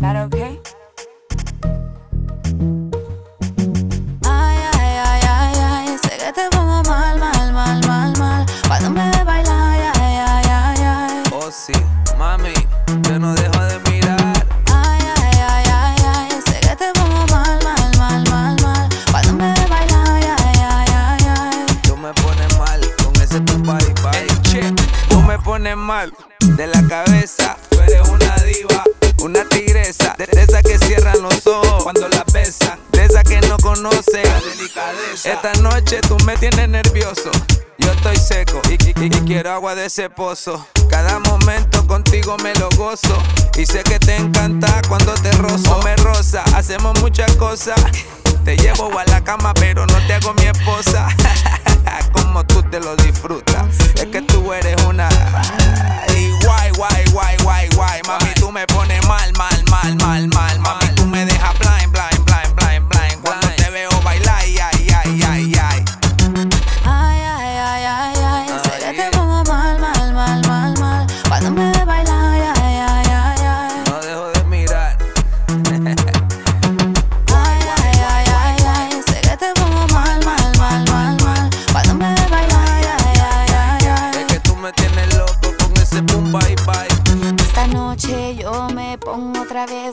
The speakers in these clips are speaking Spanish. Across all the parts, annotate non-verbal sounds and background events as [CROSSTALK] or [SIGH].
that okay? Ay, ay, ay, ay, ay, sé que te pongo mal, mal, mal, mal, mal. Cuando me ve bailar, ay, ay, ay, ay. ay. Oh, sí, mami, yo no dejo de mirar. Ay, ay, ay, ay, ay, sé que te pongo mal, mal, mal, mal, mal. Cuando me ve bailar, ay, ay, ay, ay. ay. Tú me pones mal con ese tu bye, bye. Hey, che, tú me pones mal de la cabeza Tú eres una diva, una tigresa. De, de esas que cierran los ojos cuando la besan. De esas que no conoce la delicadeza. Esta noche tú me tienes nervioso. Yo estoy seco y, y- y quiero agua de ese pozo. Cada momento contigo me lo gozo. Y sé que te encanta cuando te rozo. Me rosa, hacemos muchas cosas. Te llevo a la cama, pero no te hago mi esposa. [LAUGHS] Como tú te lo disfrutas. Es que tú eres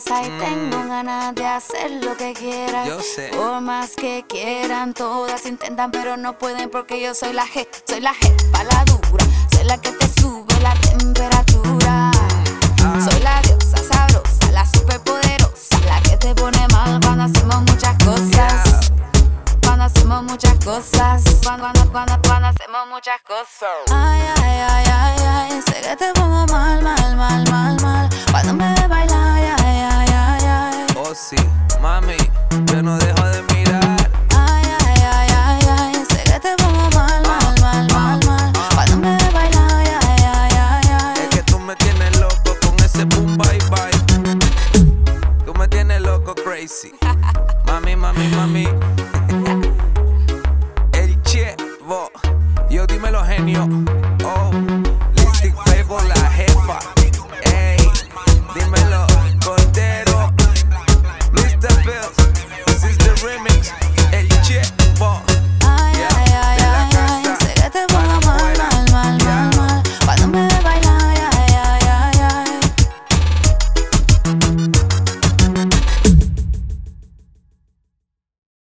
y tengo ganas de hacer lo que quieras. Yo sé. Por más que quieran, todas intentan, pero no pueden porque yo soy la G, soy la jefa, la dura, soy la que te sube la temperatura. Soy la muchas cosas, cuando, cuando, cuando, cuando hacemos muchas cosas. Ay, ay, ay, ay, ay, sé que te pongo mal, mal, mal, mal, mal. Cuando me ve bailar, ay, ay, ay, ay, ay. Oh sí, mami, yo no dejo de mirar. Ay, ay, ay, ay, ay, sé que te pongo mal, mal, mal, mal, mal. Cuando me ve bailar, ay, ay, ay, ay, ay. Es que tú me tienes loco con ese boom bye bye. Tú me tienes loco crazy. Mami, mami, mami. Chevo. Yo dímelo genio.